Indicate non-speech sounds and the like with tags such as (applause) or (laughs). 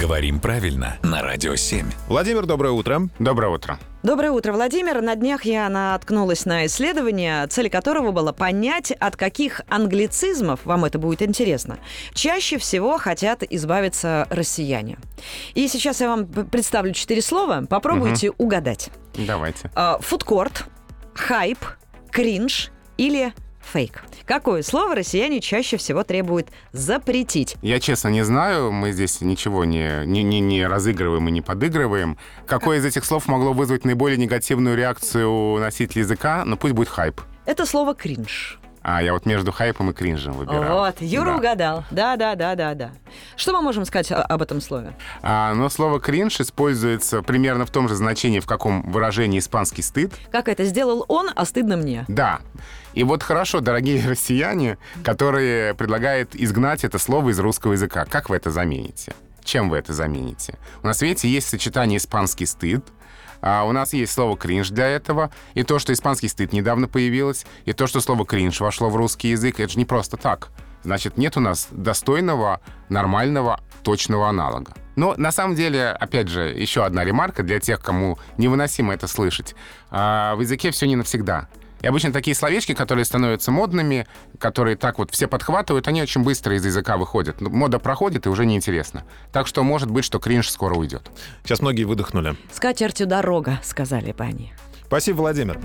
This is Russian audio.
Говорим правильно на Радио 7. Владимир, доброе утро. Доброе утро. Доброе утро, Владимир. На днях я наткнулась на исследование, цель которого было понять, от каких англицизмов, вам это будет интересно, чаще всего хотят избавиться россияне. И сейчас я вам представлю четыре слова, попробуйте угадать. Давайте. А, Фудкорт, хайп, кринж или фейк. Какое слово россияне чаще всего требуют запретить? Я честно не знаю, мы здесь ничего не, не, не, не разыгрываем и не подыгрываем. Какое из этих слов могло вызвать наиболее негативную реакцию носителя языка? Ну, пусть будет хайп. Это слово кринж. А я вот между хайпом и кринжем выбирал. Вот, Юра Да. угадал. Да, да, да, да, да. Что мы можем сказать об этом слове? А, но слово кринж используется примерно в том же значении, в каком выражении испанский стыд. Как это сделал он, а стыдно мне. Да. И вот хорошо, дорогие (laughs) россияне, которые предлагают изгнать это слово из русского языка. Как вы это замените? Чем вы это замените? У нас, видите, есть сочетание испанский стыд, а у нас есть слово кринж для этого, и то, что испанский стыд недавно появилось, и то, что слово кринж вошло в русский язык, это же не просто так. Значит, нет у нас достойного, нормального, точного аналога. Но на самом деле, опять же, еще одна ремарка для тех, кому невыносимо это слышать. А, в языке все не навсегда. И обычно такие словечки, которые становятся модными, которые так вот все подхватывают, они очень быстро из языка выходят. Ну, Мода проходит, и уже неинтересно. Так что может быть, что кринж скоро уйдет. Сейчас многие выдохнули. С катертью дорога, сказали бы они. Спасибо, Владимир.